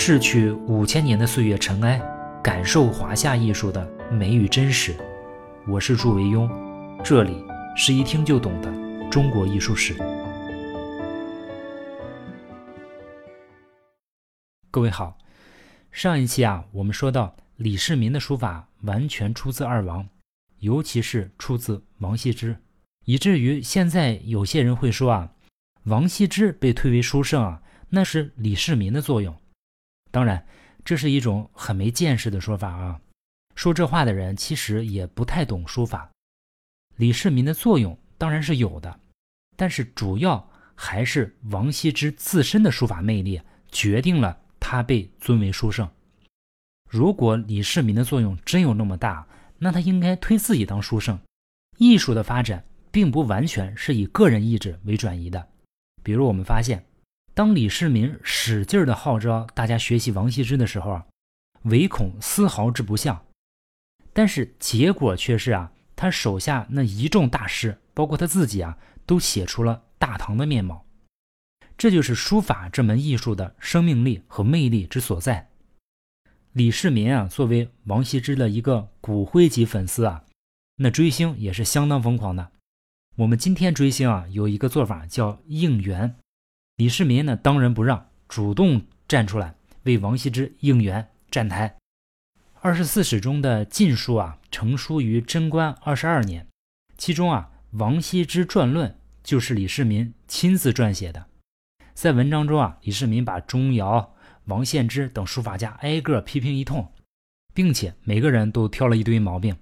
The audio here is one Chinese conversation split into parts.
逝去五千年的岁月尘埃，感受华夏艺术的美与真实。我是祝维庸，这里是一听就懂的中国艺术史。各位好，上一期啊，我们说到李世民的书法完全出自二王，尤其是出自王羲之，以至于现在有些人会说啊，王羲之被推为书圣啊，那是李世民的作用。当然，这是一种很没见识的说法啊！说这话的人其实也不太懂书法。李世民的作用当然是有的，但是主要还是王羲之自身的书法魅力决定了他被尊为书圣。如果李世民的作用真有那么大，那他应该推自己当书圣。艺术的发展并不完全是以个人意志为转移的，比如我们发现。当李世民使劲的号召大家学习王羲之的时候啊，唯恐丝毫之不像。但是结果却是啊，他手下那一众大师，包括他自己啊，都写出了大唐的面貌。这就是书法这门艺术的生命力和魅力之所在。李世民啊，作为王羲之的一个骨灰级粉丝啊，那追星也是相当疯狂的。我们今天追星啊，有一个做法叫应援。李世民呢，当仁不让，主动站出来为王羲之应援站台。二十四史中的晋书啊，成书于贞观二十二年，其中啊，《王羲之传论》就是李世民亲自撰写的。在文章中啊，李世民把钟繇、王献之等书法家挨个批评一通，并且每个人都挑了一堆毛病，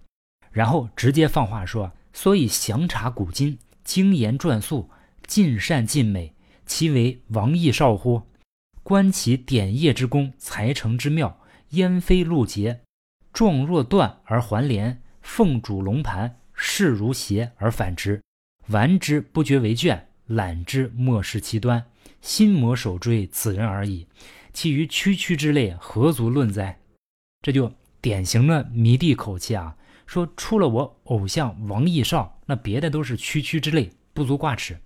然后直接放话说：“所以详查古今，精研篆素，尽善尽美。”其为王逸少乎？观其点业之功，才成之妙，烟飞露结，状若断而环连，凤主龙盘，势如斜而反直，玩之不觉为倦，览之莫视其端，心魔手追此人而已。其余区区之类，何足论哉？这就典型的迷弟口气啊！说除了我偶像王逸少，那别的都是区区之类，不足挂齿。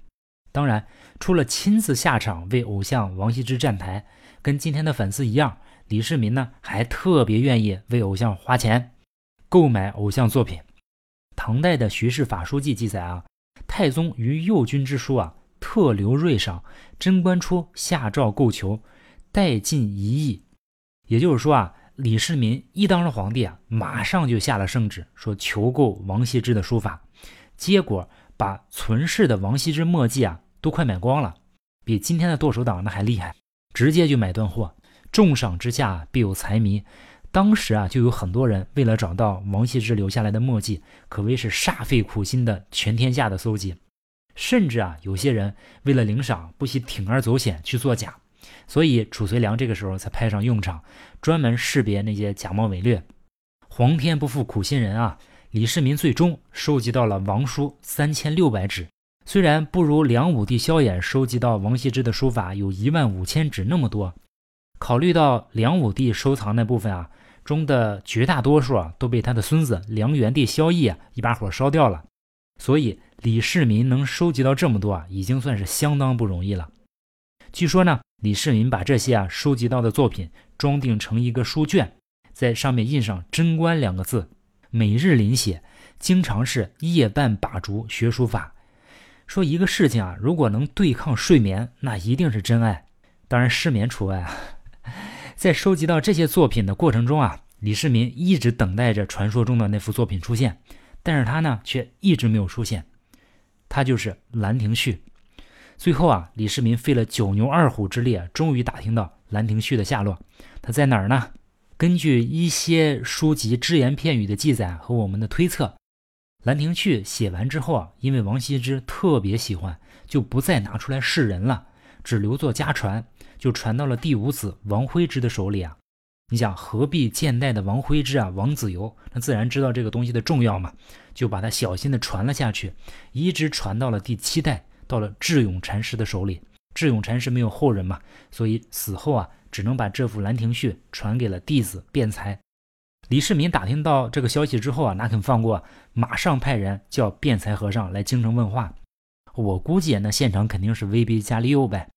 当然，除了亲自下场为偶像王羲之站台，跟今天的粉丝一样，李世民呢还特别愿意为偶像花钱购买偶像作品。唐代的《徐氏法书记》记载啊，太宗于右军之书啊，特留瑞赏，贞观初下诏购求，待进一亿。也就是说啊，李世民一当上皇帝啊，马上就下了圣旨，说求购王羲之的书法，结果。把存世的王羲之墨迹啊都快买光了，比今天的剁手党那还厉害，直接就买断货。重赏之下必有财迷，当时啊就有很多人为了找到王羲之留下来的墨迹，可谓是煞费苦心的全天下的搜集，甚至啊有些人为了领赏不惜铤而走险去作假，所以褚遂良这个时候才派上用场，专门识别那些假冒伪劣。皇天不负苦心人啊！李世民最终收集到了王书三千六百纸，虽然不如梁武帝萧衍收集到王羲之的书法有一万五千纸那么多。考虑到梁武帝收藏那部分啊中的绝大多数啊都被他的孙子梁元帝萧绎啊一把火烧掉了，所以李世民能收集到这么多啊，已经算是相当不容易了。据说呢，李世民把这些啊收集到的作品装订成一个书卷，在上面印上“贞观”两个字。每日临写，经常是夜半把竹学书法。说一个事情啊，如果能对抗睡眠，那一定是真爱。当然，失眠除外啊。在收集到这些作品的过程中啊，李世民一直等待着传说中的那幅作品出现，但是他呢，却一直没有出现。他就是《兰亭序》。最后啊，李世民费了九牛二虎之力，终于打听到《兰亭序》的下落。他在哪儿呢？根据一些书籍只言片语的记载和我们的推测，《兰亭序》写完之后啊，因为王羲之特别喜欢，就不再拿出来示人了，只留作家传，就传到了第五子王徽之的手里啊。你想，何必见代的王徽之啊，王子猷，那自然知道这个东西的重要嘛，就把它小心的传了下去，一直传到了第七代，到了智勇禅师的手里。智勇禅师没有后人嘛，所以死后啊。只能把这幅《兰亭序》传给了弟子辩才。李世民打听到这个消息之后啊，哪肯放过？马上派人叫辩才和尚来京城问话。我估计那现场肯定是威逼加利诱呗。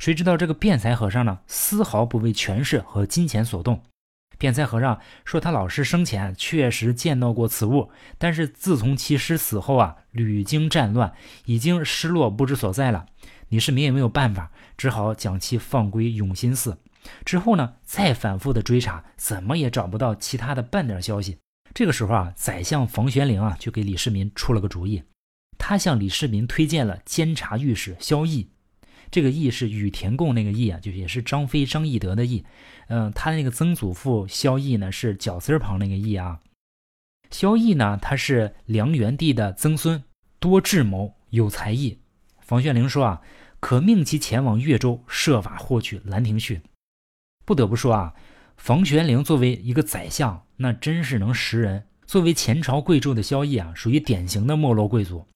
谁知道这个辩才和尚呢，丝毫不为权势和金钱所动。辩才和尚说，他老师生前确实见到过此物，但是自从其师死后啊，屡经战乱，已经失落不知所在了。李世民也没有办法，只好将其放归永兴寺。之后呢，再反复的追查，怎么也找不到其他的半点消息。这个时候啊，宰相房玄龄啊，就给李世民出了个主意，他向李世民推荐了监察御史萧绎。这个义是羽田贡那个义啊，就也是张飞张翼德的义。嗯，他那个曾祖父萧绎呢是绞丝旁那个义啊。萧绎呢，他是梁元帝的曾孙，多智谋，有才艺。房玄龄说啊，可命其前往越州，设法获取《兰亭序》。不得不说啊，房玄龄作为一个宰相，那真是能识人。作为前朝贵胄的萧绎啊，属于典型的没落贵族。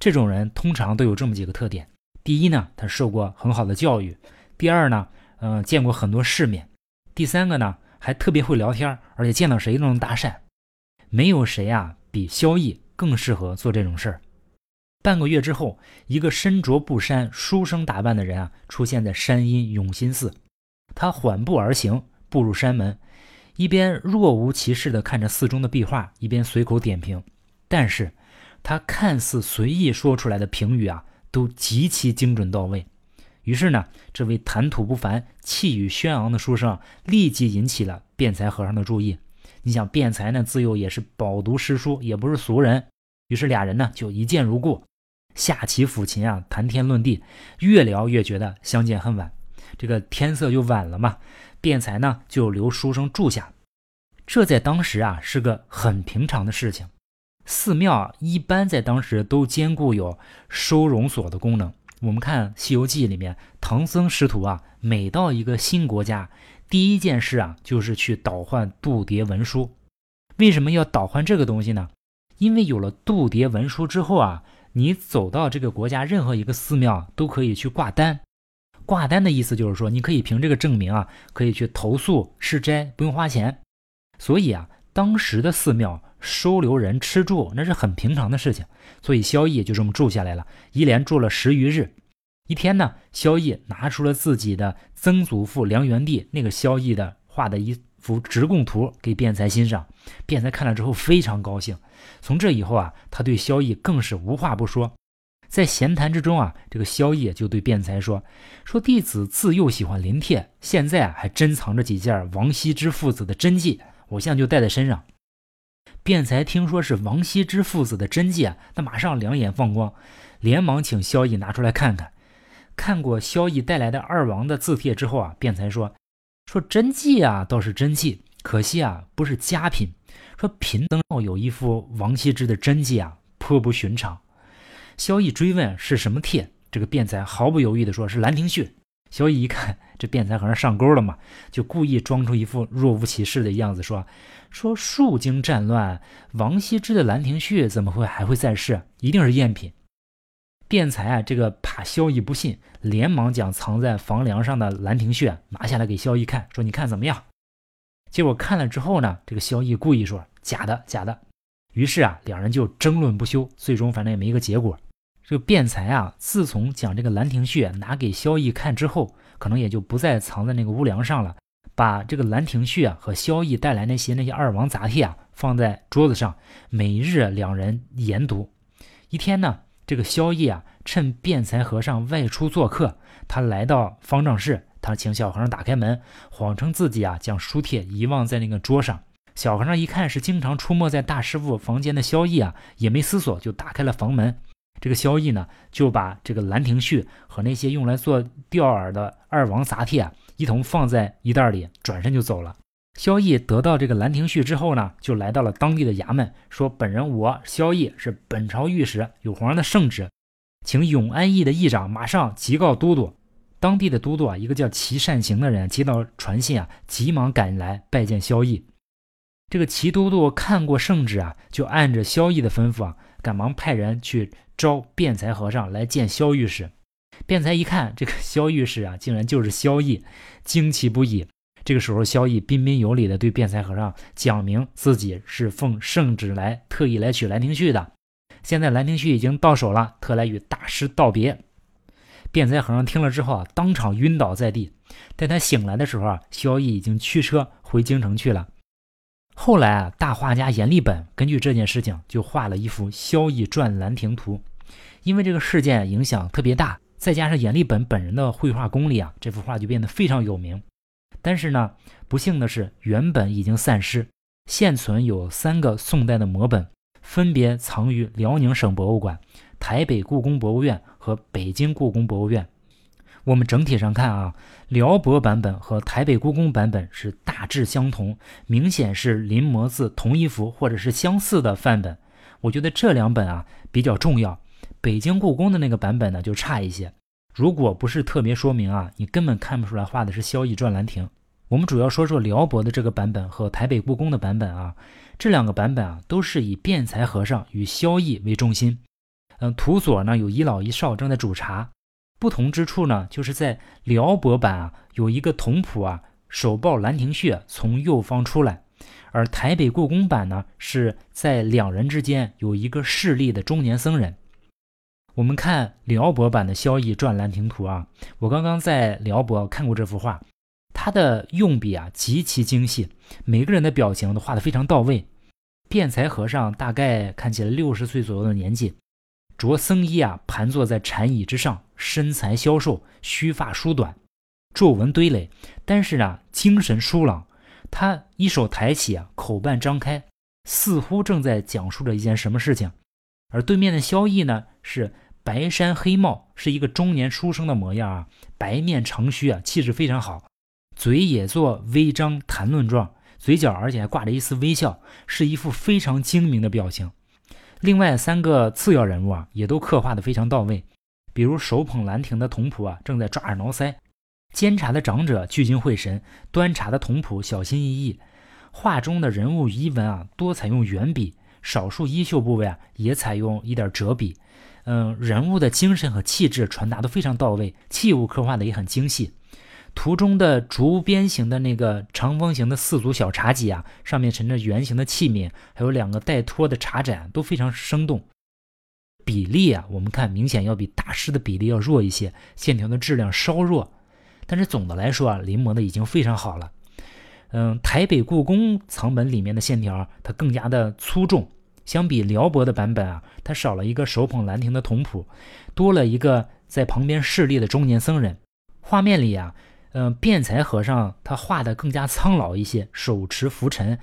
这种人通常都有这么几个特点。第一呢，他受过很好的教育；第二呢，嗯，见过很多世面；第三个呢，还特别会聊天，而且见到谁都能搭讪。没有谁啊比萧绎更适合做这种事儿。半个月之后，一个身着布衫、书生打扮的人啊，出现在山阴永新寺。他缓步而行，步入山门，一边若无其事地看着寺中的壁画，一边随口点评。但是，他看似随意说出来的评语啊。都极其精准到位，于是呢，这位谈吐不凡、气宇轩昂的书生立即引起了辩才和尚的注意。你想，辩才呢自幼也是饱读诗书，也不是俗人，于是俩人呢就一见如故，下棋抚琴啊，谈天论地，越聊越觉得相见恨晚。这个天色就晚了嘛，辩才呢就留书生住下，这在当时啊是个很平常的事情。寺庙一般在当时都兼顾有收容所的功能。我们看《西游记》里面，唐僧师徒啊，每到一个新国家，第一件事啊，就是去倒换度牒文书。为什么要倒换这个东西呢？因为有了度牒文书之后啊，你走到这个国家任何一个寺庙都可以去挂单。挂单的意思就是说，你可以凭这个证明啊，可以去投宿施斋，不用花钱。所以啊，当时的寺庙。收留人吃住那是很平常的事情，所以萧绎就这么住下来了，一连住了十余日。一天呢，萧绎拿出了自己的曾祖父梁元帝那个萧绎的画的一幅直贡图给辩才欣赏，辩才看了之后非常高兴。从这以后啊，他对萧绎更是无话不说。在闲谈之中啊，这个萧绎就对辩才说：“说弟子自幼喜欢临帖，现在啊还珍藏着几件王羲之父子的真迹，我现在就带在身上。”辩才听说是王羲之父子的真迹啊，那马上两眼放光，连忙请萧绎拿出来看看。看过萧绎带来的二王的字帖之后啊，辩才说：“说真迹啊，倒是真迹，可惜啊，不是佳品。说贫僧有一幅王羲之的真迹啊，颇不寻常。”萧绎追问是什么帖，这个辩才毫不犹豫地说是《兰亭序》。萧绎一看这辩才和尚上钩了嘛，就故意装出一副若无其事的样子，说：“说数经战乱，王羲之的《兰亭序》怎么会还会在世？一定是赝品。”辩才啊，这个怕萧绎不信，连忙将藏在房梁上的《兰亭序》拿下来给萧绎看，说：“你看怎么样？”结果看了之后呢，这个萧绎故意说：“假的，假的。”于是啊，两人就争论不休，最终反正也没一个结果。这个辩才啊，自从将这个《兰亭序》拿给萧绎看之后，可能也就不再藏在那个屋梁上了，把这个《兰亭序》啊和萧绎带来那些那些二王杂帖啊放在桌子上，每日两人研读。一天呢，这个萧逸啊趁辩才和尚外出做客，他来到方丈室，他请小和尚打开门，谎称自己啊将书帖遗忘在那个桌上。小和尚一看是经常出没在大师傅房间的萧逸啊，也没思索就打开了房门。这个萧逸呢，就把这个《兰亭序》和那些用来做吊饵的二王杂帖啊，一同放在衣袋里，转身就走了。萧绎得到这个《兰亭序》之后呢，就来到了当地的衙门，说：“本人我萧绎是本朝御史，有皇上的圣旨，请永安驿的驿长马上急告都督。”当地的都督啊，一个叫齐善行的人接到传信啊，急忙赶来拜见萧绎。这个齐都督看过圣旨啊，就按着萧绎的吩咐啊，赶忙派人去。招辩才和尚来见萧御史，辩才一看这个萧御史啊，竟然就是萧绎，惊奇不已。这个时候，萧绎彬彬有礼地对辩才和尚讲明自己是奉圣旨来，特意来取《兰亭序》的。现在《兰亭序》已经到手了，特来与大师道别。辩才和尚听了之后啊，当场晕倒在地。待他醒来的时候啊，萧绎已经驱车回京城去了。后来啊，大画家阎立本根据这件事情就画了一幅《萧绎传兰亭图》。因为这个事件影响特别大，再加上阎立本本人的绘画功力啊，这幅画就变得非常有名。但是呢，不幸的是，原本已经散失，现存有三个宋代的摹本，分别藏于辽宁省博物馆。台北故宫博物院和北京故宫博物院，我们整体上看啊，辽博版本和台北故宫版本是大致相同，明显是临摹自同一幅或者是相似的范本。我觉得这两本啊比较重要，北京故宫的那个版本呢就差一些。如果不是特别说明啊，你根本看不出来画的是萧绎传兰亭。我们主要说说辽博的这个版本和台北故宫的版本啊，这两个版本啊都是以辩才和尚与萧绎为中心。嗯，图左呢有一老一少正在煮茶，不同之处呢，就是在辽博版啊有一个童仆啊手抱兰亭穴从右方出来，而台北故宫版呢是在两人之间有一个势力的中年僧人。我们看辽博版的《萧绎传兰亭图》啊，我刚刚在辽博看过这幅画，它的用笔啊极其精细，每个人的表情都画得非常到位。辩才和尚大概看起来六十岁左右的年纪。着僧衣啊，盘坐在禅椅之上，身材消瘦，须发梳短，皱纹堆垒，但是啊，精神疏朗。他一手抬起啊，口半张开，似乎正在讲述着一件什么事情。而对面的萧绎呢，是白衫黑帽，是一个中年书生的模样啊，白面长须啊，气质非常好，嘴也做微张谈论状，嘴角而且还挂着一丝微笑，是一副非常精明的表情。另外三个次要人物啊，也都刻画的非常到位。比如手捧兰亭的童仆啊，正在抓耳挠腮；监察的长者聚精会神，端茶的童仆小心翼翼。画中的人物衣纹啊，多采用圆笔，少数衣袖部位啊，也采用一点折笔。嗯，人物的精神和气质传达都非常到位，器物刻画的也很精细。图中的竹编形的那个长方形的四足小茶几啊，上面盛着圆形的器皿，还有两个带托的茶盏，都非常生动。比例啊，我们看明显要比大师的比例要弱一些，线条的质量稍弱。但是总的来说啊，临摹的已经非常好了。嗯，台北故宫藏本里面的线条它更加的粗重，相比辽博的版本啊，它少了一个手捧兰亭的童仆，多了一个在旁边侍立的中年僧人。画面里啊。嗯，辩才和尚他画的更加苍老一些，手持拂尘，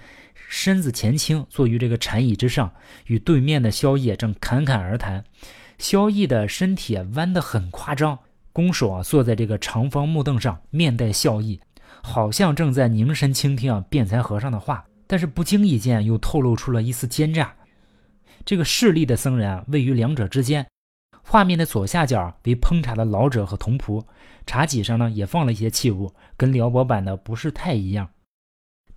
身子前倾，坐于这个禅椅之上，与对面的萧绎正侃侃而谈。萧绎的身体弯得很夸张，弓手啊坐在这个长方木凳上，面带笑意，好像正在凝神倾听啊辩才和尚的话，但是不经意间又透露出了一丝奸诈。这个势利的僧人啊，位于两者之间。画面的左下角为烹茶的老者和童仆，茶几上呢也放了一些器物，跟辽博版的不是太一样。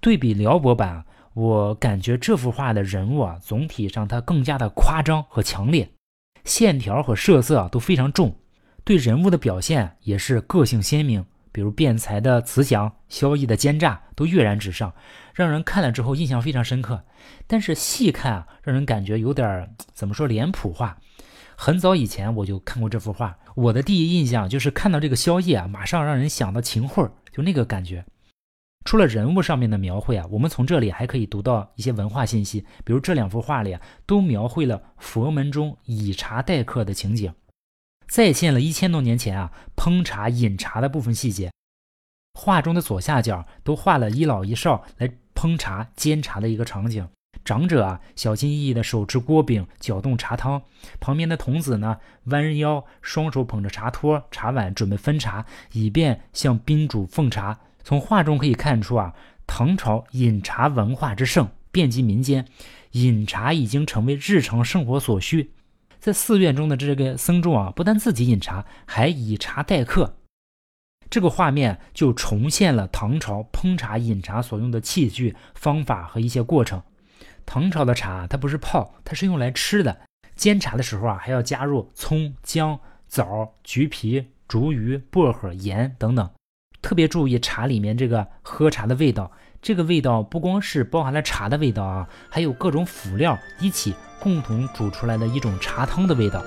对比辽博版，我感觉这幅画的人物啊，总体上它更加的夸张和强烈，线条和设色啊都非常重，对人物的表现也是个性鲜明。比如辩才的慈祥，萧绎的奸诈，都跃然纸上，让人看了之后印象非常深刻。但是细看啊，让人感觉有点怎么说脸谱化。很早以前我就看过这幅画，我的第一印象就是看到这个萧绎啊，马上让人想到秦桧，就那个感觉。除了人物上面的描绘啊，我们从这里还可以读到一些文化信息，比如这两幅画里啊，都描绘了佛门中以茶待客的情景，再现了一千多年前啊烹茶饮茶的部分细节。画中的左下角都画了一老一少来烹茶煎茶的一个场景。长者啊，小心翼翼地手持锅柄搅动茶汤；旁边的童子呢，弯腰双手捧着茶托、茶碗，准备分茶，以便向宾主奉茶。从画中可以看出啊，唐朝饮茶文化之盛，遍及民间，饮茶已经成为日常生活所需。在寺院中的这个僧众啊，不但自己饮茶，还以茶待客。这个画面就重现了唐朝烹茶饮茶所用的器具、方法和一些过程。唐朝的茶，它不是泡，它是用来吃的。煎茶的时候啊，还要加入葱、姜、枣、橘皮、竹鱼、薄荷、盐等等。特别注意茶里面这个喝茶的味道，这个味道不光是包含了茶的味道啊，还有各种辅料一起共同煮出来的一种茶汤的味道。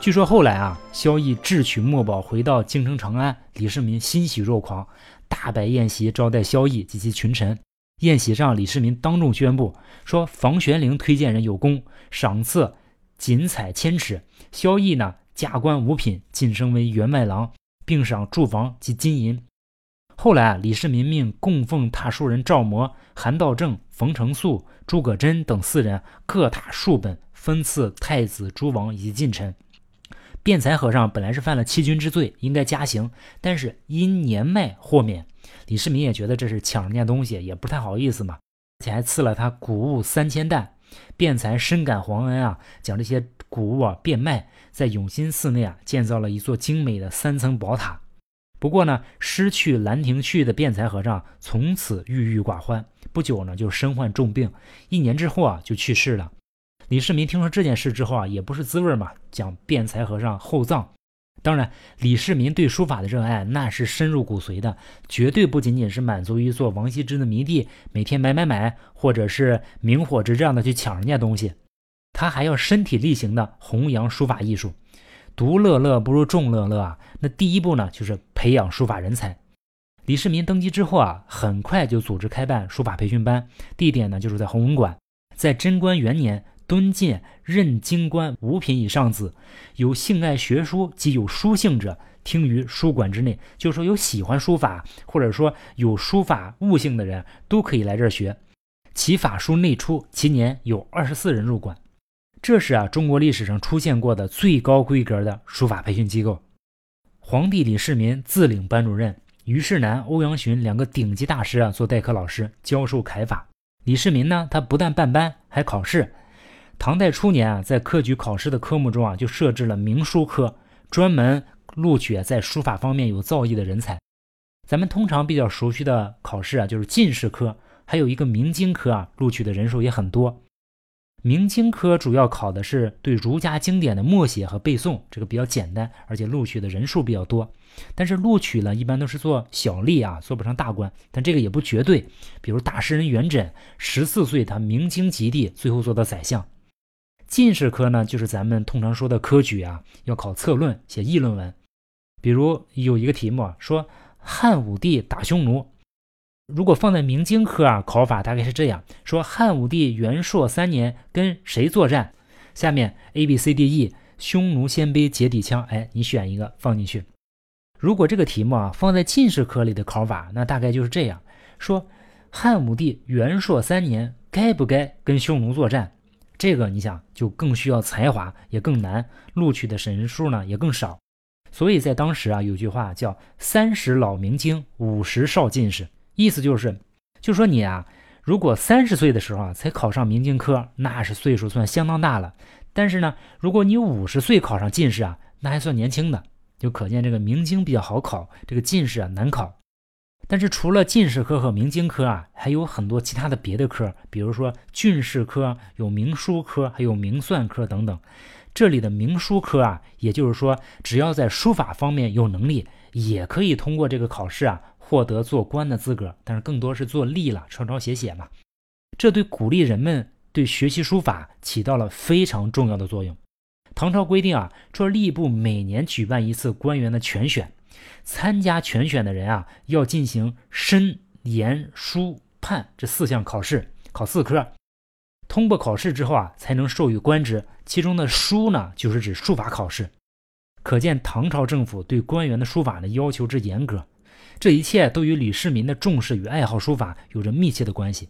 据说后来啊萧绎智取墨宝回到京城长安李世民欣喜若狂大摆宴席招待萧绎及其群臣宴席上李世民当众宣布说房玄龄推荐人有功赏赐锦彩千尺。萧绎呢加官五品，晋升为员外郎，并赏住房及金银。”后来啊，李世民命供奉塔书人赵模、韩道正、冯承素、诸葛真等四人各塔数本，分赐太子、诸王以及近臣。辩才和尚本来是犯了欺君之罪，应该加刑，但是因年迈豁免。李世民也觉得这是抢人家东西，也不太好意思嘛，而且还赐了他谷物三千担。辩才深感皇恩啊，将这些谷物啊变卖，在永兴寺内啊建造了一座精美的三层宝塔。不过呢，失去兰亭序的辩才和尚从此郁郁寡欢，不久呢就身患重病，一年之后啊就去世了。李世民听说这件事之后啊，也不是滋味嘛，将辩才和尚厚葬。当然，李世民对书法的热爱那是深入骨髓的，绝对不仅仅是满足于做王羲之的迷弟，每天买买买，或者是明火执仗的去抢人家东西，他还要身体力行的弘扬书法艺术。独乐乐不如众乐乐啊！那第一步呢，就是培养书法人才。李世民登基之后啊，很快就组织开办书法培训班，地点呢就是在弘文馆，在贞观元年。敦进任京官五品以上子，有性爱学书及有书性者，听于书馆之内。就是说，有喜欢书法或者说有书法悟性的人，都可以来这儿学。其法书内出，其年有二十四人入馆。这是啊，中国历史上出现过的最高规格的书法培训机构。皇帝李世民自领班主任，于世南、欧阳询两个顶级大师啊做代课老师，教授楷法。李世民呢，他不但办班，还考试。唐代初年啊，在科举考试的科目中啊，就设置了明书科，专门录取在书法方面有造诣的人才。咱们通常比较熟悉的考试啊，就是进士科，还有一个明经科啊，录取的人数也很多。明清科主要考的是对儒家经典的默写和背诵，这个比较简单，而且录取的人数比较多。但是录取了一般都是做小吏啊，做不上大官。但这个也不绝对，比如大诗人元稹，十四岁他明经及第，最后做到宰相。进士科呢，就是咱们通常说的科举啊，要考策论、写议论文。比如有一个题目啊，说汉武帝打匈奴。如果放在明经科啊，考法大概是这样：说汉武帝元朔三年跟谁作战？下面 A B C D E，匈奴鲜卑结底枪，哎，你选一个放进去。如果这个题目啊放在进士科里的考法，那大概就是这样：说汉武帝元朔三年该不该跟匈奴作战？这个你想就更需要才华，也更难，录取的人数呢也更少。所以在当时啊，有句话叫“三十老明经，五十少进士”，意思就是，就说你啊，如果三十岁的时候啊才考上明经科，那是岁数算相当大了。但是呢，如果你五十岁考上进士啊，那还算年轻的，就可见这个明经比较好考，这个进士啊难考。但是除了进士科和明经科啊，还有很多其他的别的科，比如说进士科有明书科，还有明算科等等。这里的明书科啊，也就是说，只要在书法方面有能力，也可以通过这个考试啊，获得做官的资格。但是更多是做吏了，抄抄写写嘛。这对鼓励人们对学习书法起到了非常重要的作用。唐朝规定啊，说吏部每年举办一次官员的全选。参加全选的人啊，要进行申、言、书、判这四项考试，考四科。通过考试之后啊，才能授予官职。其中的书呢，就是指书法考试。可见唐朝政府对官员的书法呢要求之严格。这一切都与李世民的重视与爱好书法有着密切的关系。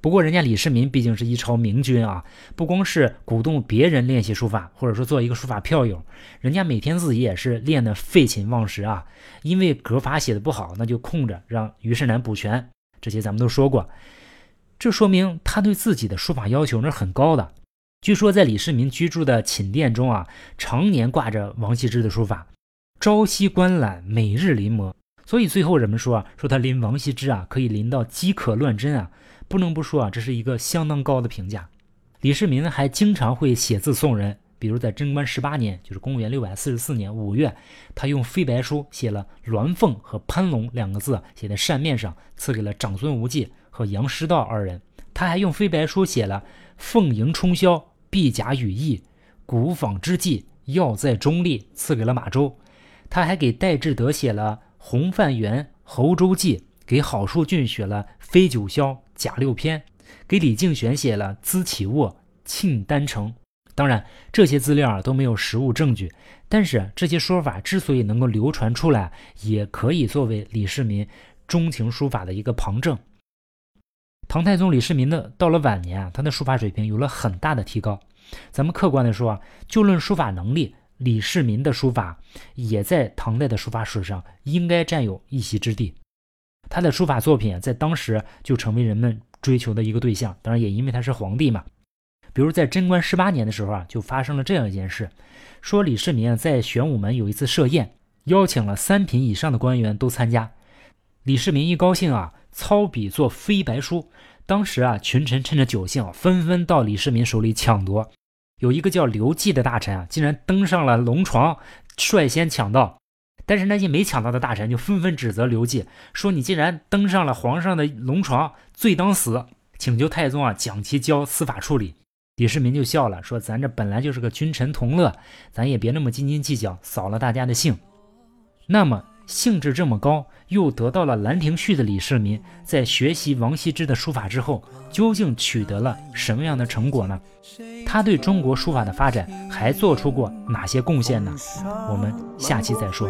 不过，人家李世民毕竟是一朝明君啊，不光是鼓动别人练习书法，或者说做一个书法票友，人家每天自己也是练得废寝忘食啊。因为格法写的不好，那就空着让于世南补全。这些咱们都说过，这说明他对自己的书法要求那是很高的。据说在李世民居住的寝殿中啊，常年挂着王羲之的书法，朝夕观览，每日临摹。所以最后人们说啊，说他临王羲之啊，可以临到饥渴乱真啊。不能不说啊，这是一个相当高的评价。李世民还经常会写字送人，比如在贞观十八年，就是公元六百四十四年五月，他用飞白书写了“鸾凤”和“攀龙”两个字，写在扇面上，赐给了长孙无忌和杨师道二人。他还用飞白书写了“凤迎冲霄，碧甲羽翼，古仿之际，要在中立，赐给了马周。他还给戴志德写了《洪范元侯周记》，给郝树俊写了《飞九霄》《甲六篇》，给李敬玄写了《资起卧》《庆丹城》。当然，这些资料啊都没有实物证据，但是这些说法之所以能够流传出来，也可以作为李世民钟情书法的一个旁证。唐太宗李世民的到了晚年啊，他的书法水平有了很大的提高。咱们客观的说啊，就论书法能力。李世民的书法也在唐代的书法史上应该占有一席之地。他的书法作品在当时就成为人们追求的一个对象。当然，也因为他是皇帝嘛。比如在贞观十八年的时候啊，就发生了这样一件事：说李世民在玄武门有一次设宴，邀请了三品以上的官员都参加。李世民一高兴啊，操笔作飞白书。当时啊，群臣趁着酒兴，纷纷到李世民手里抢夺。有一个叫刘季的大臣啊，竟然登上了龙床，率先抢到。但是那些没抢到的大臣就纷纷指责刘季，说：“你竟然登上了皇上的龙床，罪当死，请求太宗啊将其交司法处理。”李世民就笑了，说：“咱这本来就是个君臣同乐，咱也别那么斤斤计较，扫了大家的兴。”那么。兴致这么高，又得到了《兰亭序》的李世民，在学习王羲之的书法之后，究竟取得了什么样的成果呢？他对中国书法的发展还做出过哪些贡献呢？我们下期再说。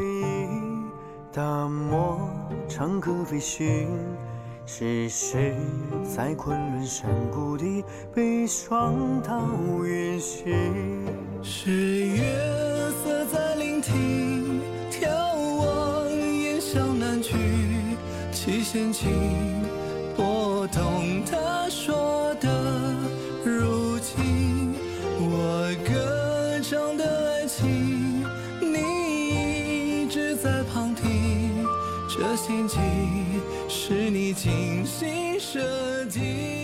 是谁在昆仑山谷底悲霜到远行？是月色在聆听。七弦琴，拨动他说的。如今我歌唱的爱情，你一直在旁听。这心情是你精心设计。